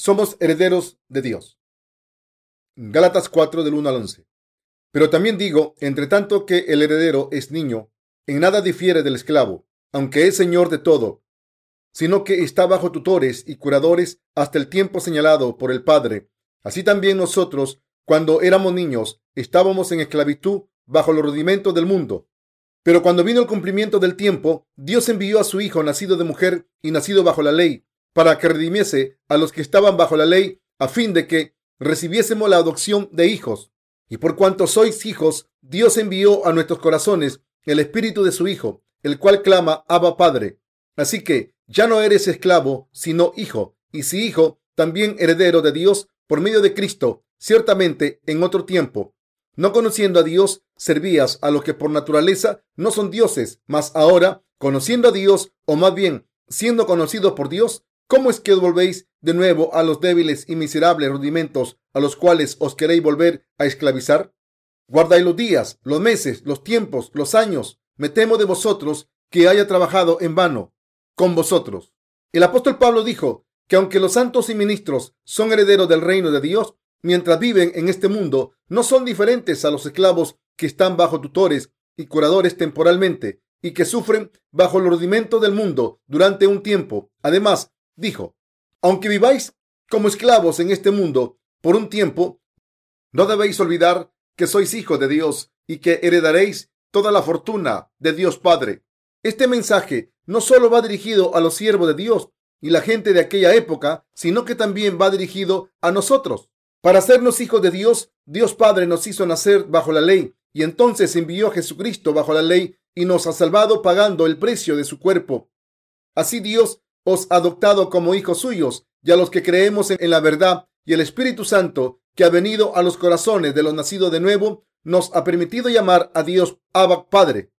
somos herederos de Dios. Gálatas 4 del 1 al 11. Pero también digo, entre tanto que el heredero es niño, en nada difiere del esclavo, aunque es señor de todo, sino que está bajo tutores y curadores hasta el tiempo señalado por el Padre. Así también nosotros, cuando éramos niños, estábamos en esclavitud bajo los rudimentos del mundo. Pero cuando vino el cumplimiento del tiempo, Dios envió a su Hijo nacido de mujer y nacido bajo la ley, para que redimiese a los que estaban bajo la ley, a fin de que recibiésemos la adopción de hijos. Y por cuanto sois hijos, Dios envió a nuestros corazones el espíritu de su Hijo, el cual clama Abba Padre. Así que ya no eres esclavo, sino hijo, y si hijo, también heredero de Dios por medio de Cristo. Ciertamente, en otro tiempo, no conociendo a Dios, servías a los que por naturaleza no son dioses, mas ahora, conociendo a Dios, o más bien, siendo conocidos por Dios, ¿cómo es que volvéis de nuevo a los débiles y miserables rudimentos a los cuales os queréis volver a esclavizar? Guardáis los días, los meses, los tiempos, los años. Me temo de vosotros que haya trabajado en vano con vosotros. El apóstol Pablo dijo que aunque los santos y ministros son herederos del reino de Dios, mientras viven en este mundo, no son diferentes a los esclavos que están bajo tutores y curadores temporalmente y que sufren bajo el rudimento del mundo durante un tiempo. Además, dijo, aunque viváis como esclavos en este mundo por un tiempo, no debéis olvidar que sois hijos de Dios y que heredaréis toda la fortuna de Dios Padre. Este mensaje no solo va dirigido a los siervos de Dios y la gente de aquella época, sino que también va dirigido a nosotros. Para hacernos hijos de Dios, Dios Padre nos hizo nacer bajo la ley y entonces envió a Jesucristo bajo la ley y nos ha salvado pagando el precio de su cuerpo. Así Dios os adoptado como hijos suyos y a los que creemos en la verdad y el Espíritu Santo que ha venido a los corazones de los nacidos de nuevo, nos ha permitido llamar a Dios Abba Padre.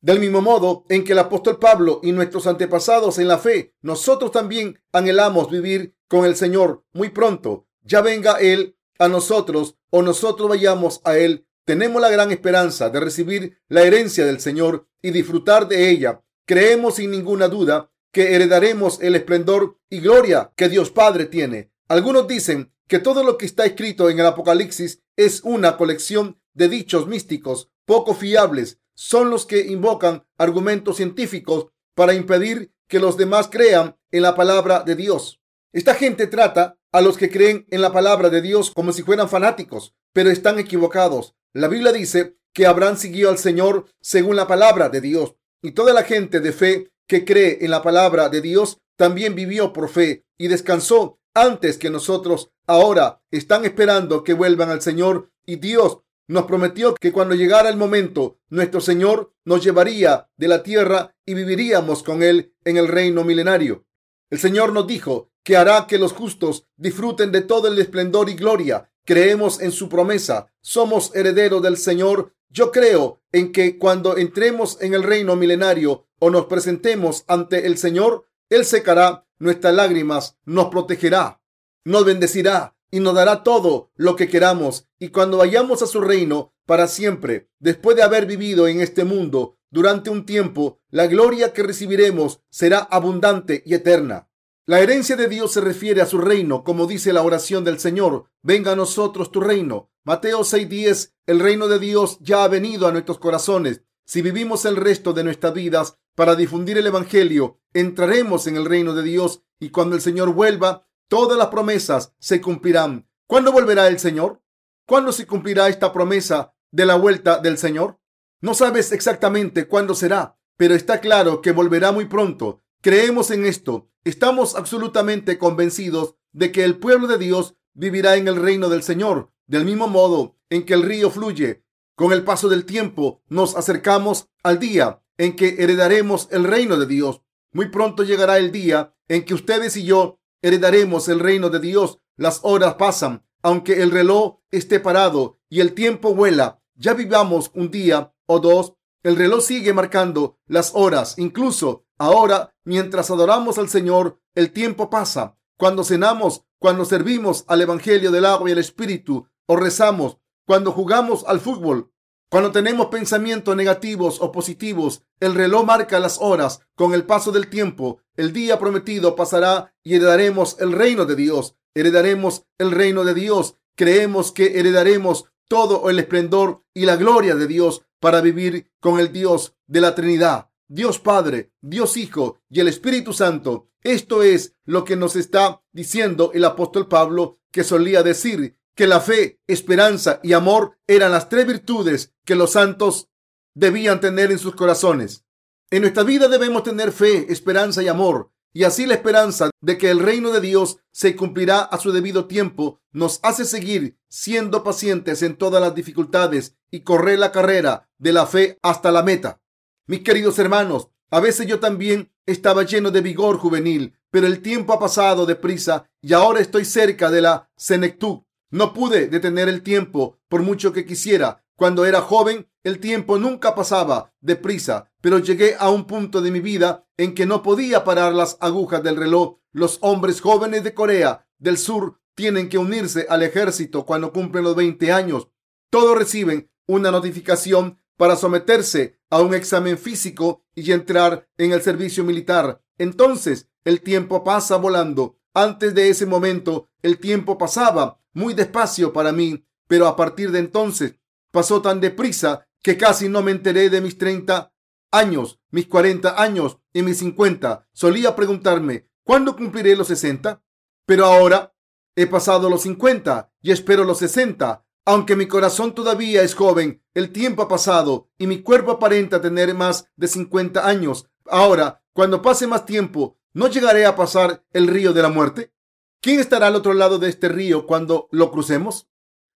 Del mismo modo en que el apóstol Pablo y nuestros antepasados en la fe, nosotros también anhelamos vivir con el Señor muy pronto. Ya venga Él a nosotros o nosotros vayamos a Él. Tenemos la gran esperanza de recibir la herencia del Señor y disfrutar de ella. Creemos sin ninguna duda que heredaremos el esplendor y gloria que Dios Padre tiene. Algunos dicen que todo lo que está escrito en el Apocalipsis es una colección de dichos místicos poco fiables son los que invocan argumentos científicos para impedir que los demás crean en la palabra de Dios. Esta gente trata a los que creen en la palabra de Dios como si fueran fanáticos, pero están equivocados. La Biblia dice que Abraham siguió al Señor según la palabra de Dios y toda la gente de fe que cree en la palabra de Dios también vivió por fe y descansó antes que nosotros. Ahora están esperando que vuelvan al Señor y Dios nos prometió que cuando llegara el momento, nuestro Señor nos llevaría de la tierra y viviríamos con Él en el reino milenario. El Señor nos dijo que hará que los justos disfruten de todo el esplendor y gloria. Creemos en su promesa. Somos herederos del Señor. Yo creo en que cuando entremos en el reino milenario o nos presentemos ante el Señor, Él secará nuestras lágrimas, nos protegerá, nos bendecirá y nos dará todo lo que queramos. Y cuando vayamos a su reino para siempre, después de haber vivido en este mundo durante un tiempo, la gloria que recibiremos será abundante y eterna. La herencia de Dios se refiere a su reino, como dice la oración del Señor, venga a nosotros tu reino. Mateo 6:10, el reino de Dios ya ha venido a nuestros corazones. Si vivimos el resto de nuestras vidas para difundir el Evangelio, entraremos en el reino de Dios y cuando el Señor vuelva, Todas las promesas se cumplirán. ¿Cuándo volverá el Señor? ¿Cuándo se cumplirá esta promesa de la vuelta del Señor? No sabes exactamente cuándo será, pero está claro que volverá muy pronto. Creemos en esto. Estamos absolutamente convencidos de que el pueblo de Dios vivirá en el reino del Señor, del mismo modo en que el río fluye. Con el paso del tiempo nos acercamos al día en que heredaremos el reino de Dios. Muy pronto llegará el día en que ustedes y yo heredaremos el reino de Dios. Las horas pasan, aunque el reloj esté parado y el tiempo vuela. Ya vivamos un día o dos, el reloj sigue marcando las horas. Incluso ahora, mientras adoramos al Señor, el tiempo pasa. Cuando cenamos, cuando servimos al Evangelio del agua y el Espíritu, o rezamos, cuando jugamos al fútbol, cuando tenemos pensamientos negativos o positivos, el reloj marca las horas. Con el paso del tiempo, el día prometido pasará y heredaremos el reino de Dios. heredaremos el reino de Dios. Creemos que heredaremos todo el esplendor y la gloria de Dios para vivir con el Dios de la Trinidad. Dios Padre, Dios Hijo y el Espíritu Santo. Esto es lo que nos está diciendo el apóstol Pablo, que solía decir que la fe, esperanza y amor eran las tres virtudes que los santos debían tener en sus corazones. En nuestra vida debemos tener fe, esperanza y amor. Y así la esperanza de que el reino de Dios se cumplirá a su debido tiempo nos hace seguir siendo pacientes en todas las dificultades y correr la carrera de la fe hasta la meta. Mis queridos hermanos, a veces yo también estaba lleno de vigor juvenil, pero el tiempo ha pasado deprisa y ahora estoy cerca de la senectud. No pude detener el tiempo por mucho que quisiera. Cuando era joven, el tiempo nunca pasaba deprisa, pero llegué a un punto de mi vida en que no podía parar las agujas del reloj. Los hombres jóvenes de Corea del Sur tienen que unirse al ejército cuando cumplen los 20 años. Todos reciben una notificación para someterse a un examen físico y entrar en el servicio militar. Entonces el tiempo pasa volando. Antes de ese momento el tiempo pasaba muy despacio para mí, pero a partir de entonces pasó tan deprisa que casi no me enteré de mis 30 años, mis 40 años y mis 50. Solía preguntarme, ¿cuándo cumpliré los 60? Pero ahora he pasado los 50 y espero los 60 aunque mi corazón todavía es joven, el tiempo ha pasado y mi cuerpo aparenta tener más de 50 años. Ahora, cuando pase más tiempo, ¿no llegaré a pasar el río de la muerte? ¿Quién estará al otro lado de este río cuando lo crucemos?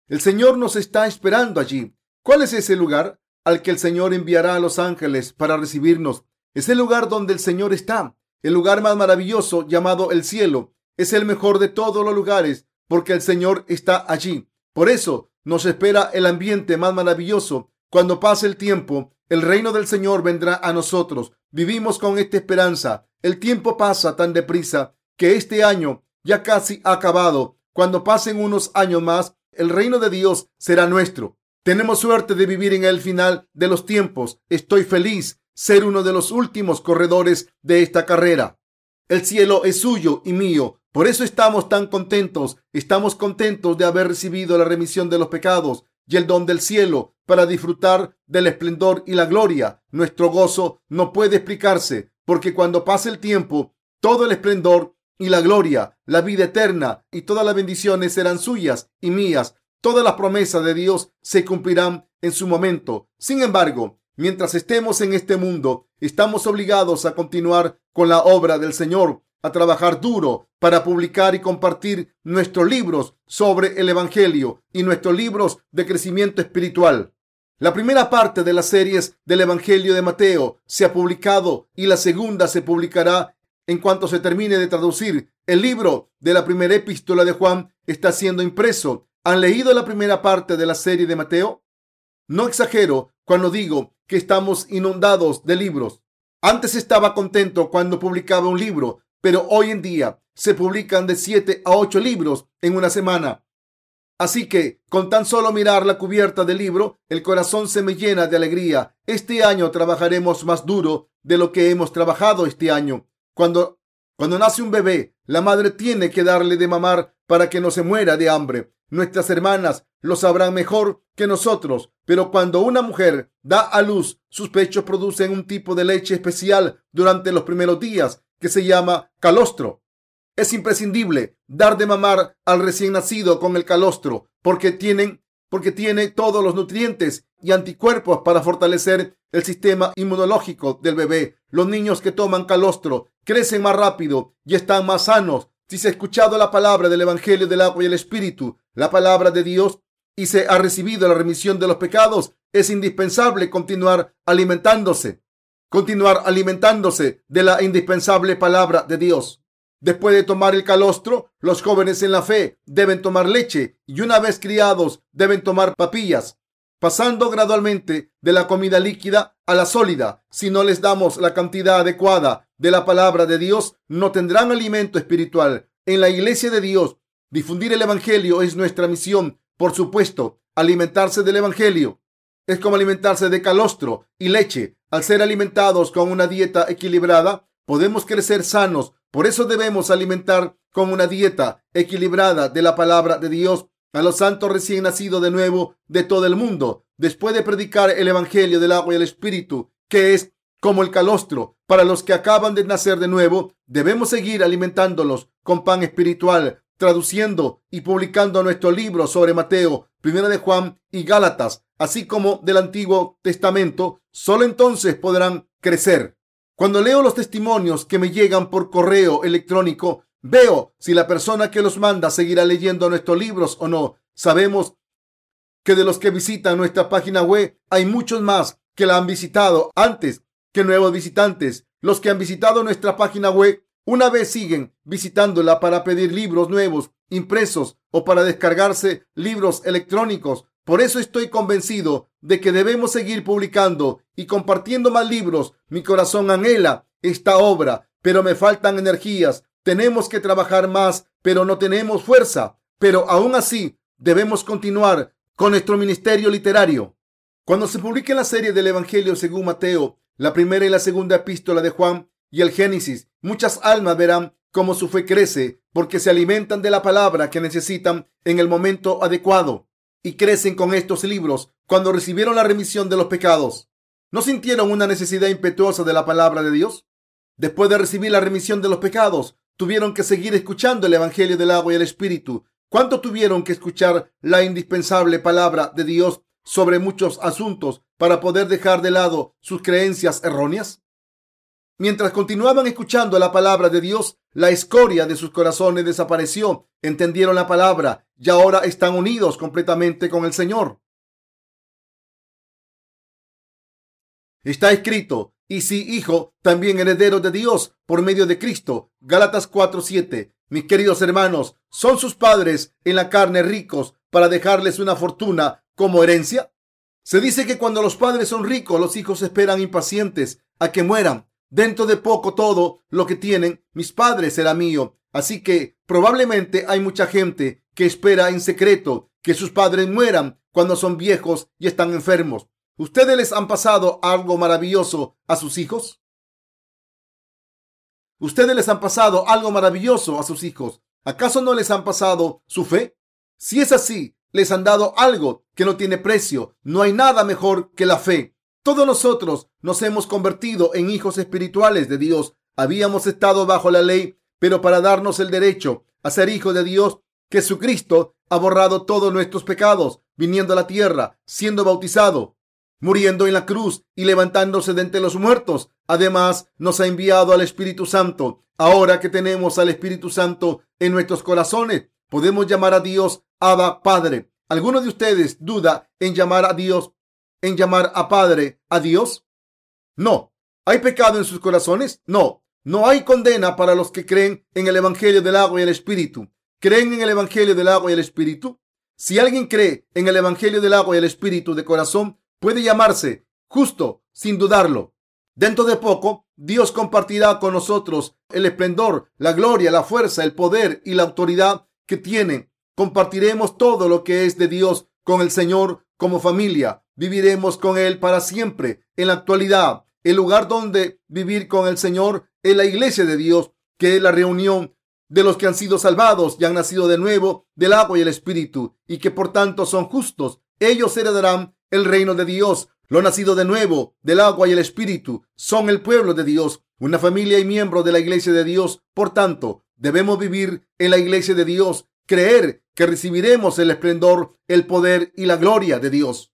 El Señor nos está esperando allí. ¿Cuál es ese lugar al que el Señor enviará a los ángeles para recibirnos? Es el lugar donde el Señor está, el lugar más maravilloso llamado el cielo. Es el mejor de todos los lugares porque el Señor está allí. Por eso, nos espera el ambiente más maravilloso. Cuando pase el tiempo, el reino del Señor vendrá a nosotros. Vivimos con esta esperanza. El tiempo pasa tan deprisa que este año ya casi ha acabado. Cuando pasen unos años más, el reino de Dios será nuestro. Tenemos suerte de vivir en el final de los tiempos. Estoy feliz ser uno de los últimos corredores de esta carrera. El cielo es suyo y mío. Por eso estamos tan contentos. Estamos contentos de haber recibido la remisión de los pecados y el don del cielo para disfrutar del esplendor y la gloria. Nuestro gozo no puede explicarse porque cuando pase el tiempo, todo el esplendor y la gloria, la vida eterna y todas las bendiciones serán suyas y mías. Todas las promesas de Dios se cumplirán en su momento. Sin embargo, mientras estemos en este mundo, estamos obligados a continuar con la obra del Señor a trabajar duro para publicar y compartir nuestros libros sobre el Evangelio y nuestros libros de crecimiento espiritual. La primera parte de las series del Evangelio de Mateo se ha publicado y la segunda se publicará en cuanto se termine de traducir. El libro de la primera epístola de Juan está siendo impreso. ¿Han leído la primera parte de la serie de Mateo? No exagero cuando digo que estamos inundados de libros. Antes estaba contento cuando publicaba un libro, pero hoy en día se publican de 7 a 8 libros en una semana. Así que con tan solo mirar la cubierta del libro, el corazón se me llena de alegría. Este año trabajaremos más duro de lo que hemos trabajado este año. Cuando, cuando nace un bebé, la madre tiene que darle de mamar para que no se muera de hambre. Nuestras hermanas lo sabrán mejor que nosotros, pero cuando una mujer da a luz, sus pechos producen un tipo de leche especial durante los primeros días que se llama calostro. Es imprescindible dar de mamar al recién nacido con el calostro porque tienen porque tiene todos los nutrientes y anticuerpos para fortalecer el sistema inmunológico del bebé. Los niños que toman calostro crecen más rápido y están más sanos. Si se ha escuchado la palabra del Evangelio del agua y el Espíritu, la palabra de Dios, y se ha recibido la remisión de los pecados, es indispensable continuar alimentándose continuar alimentándose de la indispensable palabra de Dios. Después de tomar el calostro, los jóvenes en la fe deben tomar leche y una vez criados deben tomar papillas, pasando gradualmente de la comida líquida a la sólida. Si no les damos la cantidad adecuada de la palabra de Dios, no tendrán alimento espiritual. En la iglesia de Dios, difundir el Evangelio es nuestra misión. Por supuesto, alimentarse del Evangelio es como alimentarse de calostro y leche. Al ser alimentados con una dieta equilibrada, podemos crecer sanos. Por eso debemos alimentar con una dieta equilibrada de la palabra de Dios a los santos recién nacidos de nuevo de todo el mundo, después de predicar el Evangelio del agua y el Espíritu, que es como el calostro para los que acaban de nacer de nuevo, debemos seguir alimentándolos con pan espiritual, traduciendo y publicando nuestros libros sobre Mateo, Primera de Juan y Gálatas, así como del Antiguo Testamento. Solo entonces podrán crecer. Cuando leo los testimonios que me llegan por correo electrónico, veo si la persona que los manda seguirá leyendo nuestros libros o no. Sabemos que de los que visitan nuestra página web hay muchos más que la han visitado antes que nuevos visitantes. Los que han visitado nuestra página web una vez siguen visitándola para pedir libros nuevos, impresos o para descargarse libros electrónicos. Por eso estoy convencido de que debemos seguir publicando y compartiendo más libros. Mi corazón anhela esta obra, pero me faltan energías. Tenemos que trabajar más, pero no tenemos fuerza. Pero aún así, debemos continuar con nuestro ministerio literario. Cuando se publique la serie del Evangelio según Mateo, la primera y la segunda epístola de Juan y el Génesis, muchas almas verán cómo su fe crece porque se alimentan de la palabra que necesitan en el momento adecuado y crecen con estos libros cuando recibieron la remisión de los pecados. ¿No sintieron una necesidad impetuosa de la palabra de Dios? Después de recibir la remisión de los pecados, tuvieron que seguir escuchando el Evangelio del agua y el Espíritu. ¿Cuánto tuvieron que escuchar la indispensable palabra de Dios sobre muchos asuntos para poder dejar de lado sus creencias erróneas? Mientras continuaban escuchando la palabra de Dios, la escoria de sus corazones desapareció. Entendieron la palabra y ahora están unidos completamente con el Señor. Está escrito, y si hijo, también heredero de Dios por medio de Cristo. Gálatas 4:7. Mis queridos hermanos, ¿son sus padres en la carne ricos para dejarles una fortuna como herencia? Se dice que cuando los padres son ricos, los hijos esperan impacientes a que mueran. Dentro de poco todo lo que tienen mis padres será mío. Así que probablemente hay mucha gente que espera en secreto que sus padres mueran cuando son viejos y están enfermos. ¿Ustedes les han pasado algo maravilloso a sus hijos? ¿Ustedes les han pasado algo maravilloso a sus hijos? ¿Acaso no les han pasado su fe? Si es así, les han dado algo que no tiene precio. No hay nada mejor que la fe. Todos nosotros nos hemos convertido en hijos espirituales de Dios. Habíamos estado bajo la ley, pero para darnos el derecho a ser hijos de Dios, Jesucristo ha borrado todos nuestros pecados, viniendo a la tierra, siendo bautizado, muriendo en la cruz y levantándose de entre los muertos. Además, nos ha enviado al Espíritu Santo. Ahora que tenemos al Espíritu Santo en nuestros corazones, podemos llamar a Dios Abba Padre. ¿Alguno de ustedes duda en llamar a Dios, en llamar a Padre a Dios? No. ¿Hay pecado en sus corazones? No. No hay condena para los que creen en el Evangelio del agua y el Espíritu. ¿Creen en el Evangelio del agua y el Espíritu? Si alguien cree en el Evangelio del agua y el Espíritu de corazón, puede llamarse justo sin dudarlo. Dentro de poco, Dios compartirá con nosotros el esplendor, la gloria, la fuerza, el poder y la autoridad que tiene. Compartiremos todo lo que es de Dios con el Señor como familia. Viviremos con Él para siempre. En la actualidad, el lugar donde vivir con el Señor es la iglesia de Dios, que es la reunión de los que han sido salvados y han nacido de nuevo del agua y el Espíritu, y que por tanto son justos. Ellos heredarán el reino de Dios. Lo nacido de nuevo del agua y el Espíritu son el pueblo de Dios, una familia y miembro de la iglesia de Dios. Por tanto, debemos vivir en la iglesia de Dios, creer que recibiremos el esplendor, el poder y la gloria de Dios.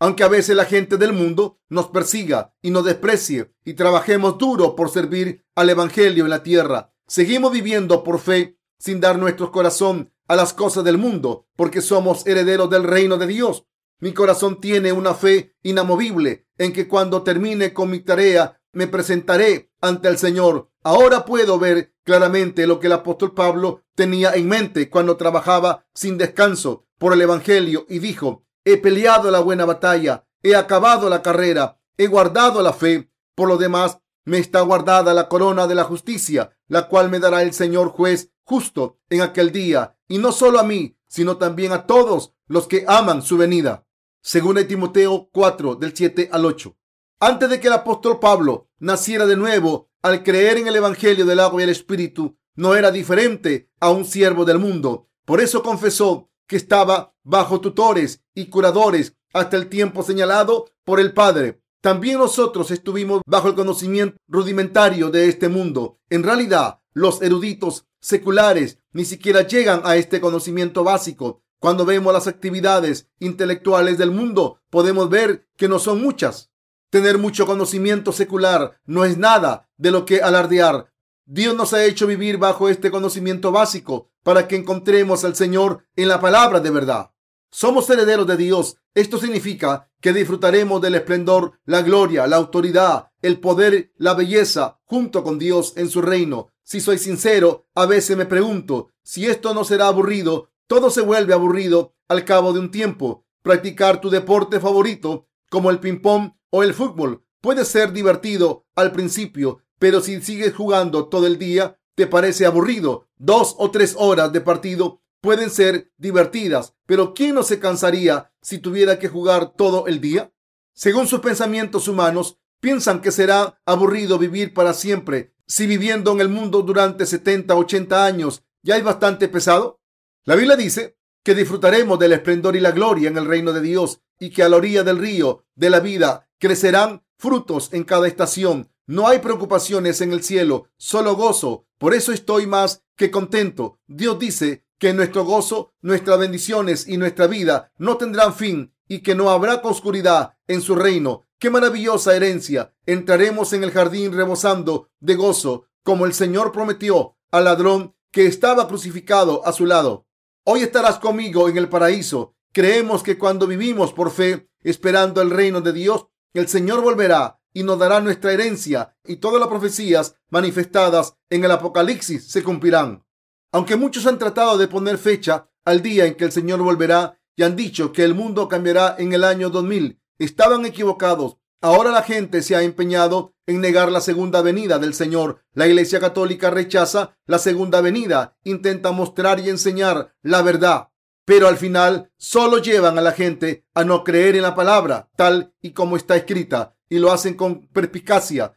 Aunque a veces la gente del mundo nos persiga y nos desprecie y trabajemos duro por servir al Evangelio en la tierra, seguimos viviendo por fe sin dar nuestro corazón a las cosas del mundo, porque somos herederos del reino de Dios. Mi corazón tiene una fe inamovible en que cuando termine con mi tarea me presentaré ante el Señor. Ahora puedo ver claramente lo que el apóstol Pablo tenía en mente cuando trabajaba sin descanso por el Evangelio y dijo, he peleado la buena batalla, he acabado la carrera, he guardado la fe. Por lo demás, me está guardada la corona de la justicia, la cual me dará el Señor juez justo en aquel día, y no solo a mí, sino también a todos los que aman su venida según Timoteo 4, del 7 al 8. Antes de que el apóstol Pablo naciera de nuevo, al creer en el Evangelio del agua y el Espíritu, no era diferente a un siervo del mundo. Por eso confesó que estaba bajo tutores y curadores hasta el tiempo señalado por el Padre. También nosotros estuvimos bajo el conocimiento rudimentario de este mundo. En realidad, los eruditos seculares ni siquiera llegan a este conocimiento básico. Cuando vemos las actividades intelectuales del mundo, podemos ver que no son muchas. Tener mucho conocimiento secular no es nada de lo que alardear. Dios nos ha hecho vivir bajo este conocimiento básico para que encontremos al Señor en la palabra de verdad. Somos herederos de Dios. Esto significa que disfrutaremos del esplendor, la gloria, la autoridad, el poder, la belleza, junto con Dios en su reino. Si soy sincero, a veces me pregunto si esto no será aburrido. Todo se vuelve aburrido al cabo de un tiempo. Practicar tu deporte favorito, como el ping-pong o el fútbol, puede ser divertido al principio, pero si sigues jugando todo el día, te parece aburrido. Dos o tres horas de partido pueden ser divertidas, pero ¿quién no se cansaría si tuviera que jugar todo el día? Según sus pensamientos humanos, piensan que será aburrido vivir para siempre si viviendo en el mundo durante 70, 80 años ya es bastante pesado. La Biblia dice que disfrutaremos del esplendor y la gloria en el reino de Dios y que a la orilla del río de la vida crecerán frutos en cada estación. No hay preocupaciones en el cielo, solo gozo. Por eso estoy más que contento. Dios dice que nuestro gozo, nuestras bendiciones y nuestra vida no tendrán fin y que no habrá oscuridad en su reino. ¡Qué maravillosa herencia! Entraremos en el jardín rebosando de gozo, como el Señor prometió al ladrón que estaba crucificado a su lado. Hoy estarás conmigo en el paraíso. Creemos que cuando vivimos por fe, esperando el reino de Dios, el Señor volverá y nos dará nuestra herencia y todas las profecías manifestadas en el Apocalipsis se cumplirán. Aunque muchos han tratado de poner fecha al día en que el Señor volverá y han dicho que el mundo cambiará en el año 2000, estaban equivocados. Ahora la gente se ha empeñado en negar la segunda venida del Señor. La Iglesia Católica rechaza la segunda venida, intenta mostrar y enseñar la verdad, pero al final solo llevan a la gente a no creer en la palabra tal y como está escrita y lo hacen con perspicacia.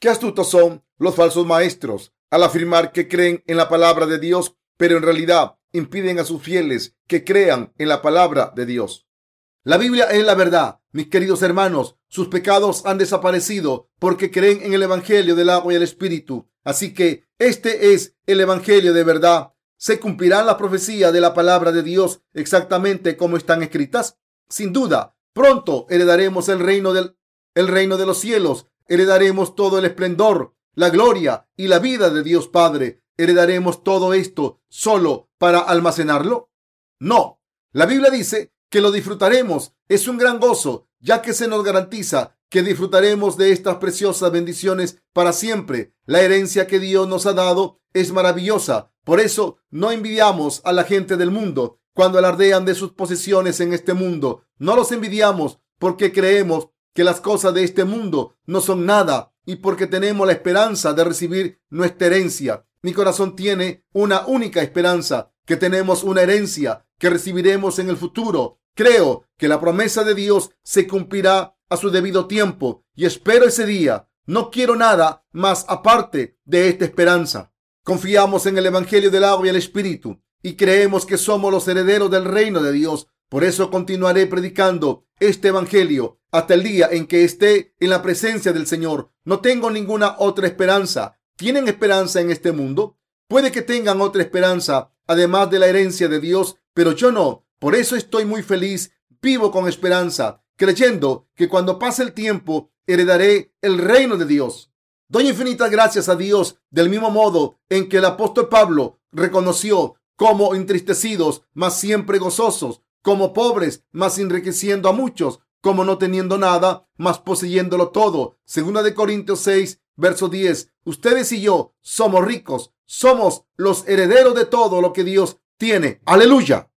Qué astutos son los falsos maestros al afirmar que creen en la palabra de Dios, pero en realidad impiden a sus fieles que crean en la palabra de Dios. La Biblia es la verdad, mis queridos hermanos. Sus pecados han desaparecido porque creen en el Evangelio del agua y el Espíritu. Así que este es el Evangelio de verdad. ¿Se cumplirán las profecías de la palabra de Dios exactamente como están escritas? Sin duda, pronto heredaremos el reino del el reino de los cielos, heredaremos todo el esplendor, la gloria y la vida de Dios Padre. ¿Heredaremos todo esto solo para almacenarlo? No. La Biblia dice que lo disfrutaremos. Es un gran gozo, ya que se nos garantiza que disfrutaremos de estas preciosas bendiciones para siempre. La herencia que Dios nos ha dado es maravillosa. Por eso no envidiamos a la gente del mundo cuando alardean de sus posesiones en este mundo. No los envidiamos porque creemos que las cosas de este mundo no son nada y porque tenemos la esperanza de recibir nuestra herencia. Mi corazón tiene una única esperanza, que tenemos una herencia que recibiremos en el futuro. Creo que la promesa de Dios se cumplirá a su debido tiempo y espero ese día. No quiero nada más aparte de esta esperanza. Confiamos en el Evangelio del agua y el Espíritu y creemos que somos los herederos del reino de Dios. Por eso continuaré predicando este Evangelio hasta el día en que esté en la presencia del Señor. No tengo ninguna otra esperanza. ¿Tienen esperanza en este mundo? Puede que tengan otra esperanza, además de la herencia de Dios, pero yo no. Por eso estoy muy feliz, vivo con esperanza, creyendo que cuando pase el tiempo heredaré el reino de Dios. Doy infinitas gracias a Dios del mismo modo en que el apóstol Pablo reconoció como entristecidos, mas siempre gozosos, como pobres, mas enriqueciendo a muchos, como no teniendo nada, mas poseyéndolo todo. Segunda de Corintios 6, verso 10. Ustedes y yo somos ricos, somos los herederos de todo lo que Dios tiene. Aleluya.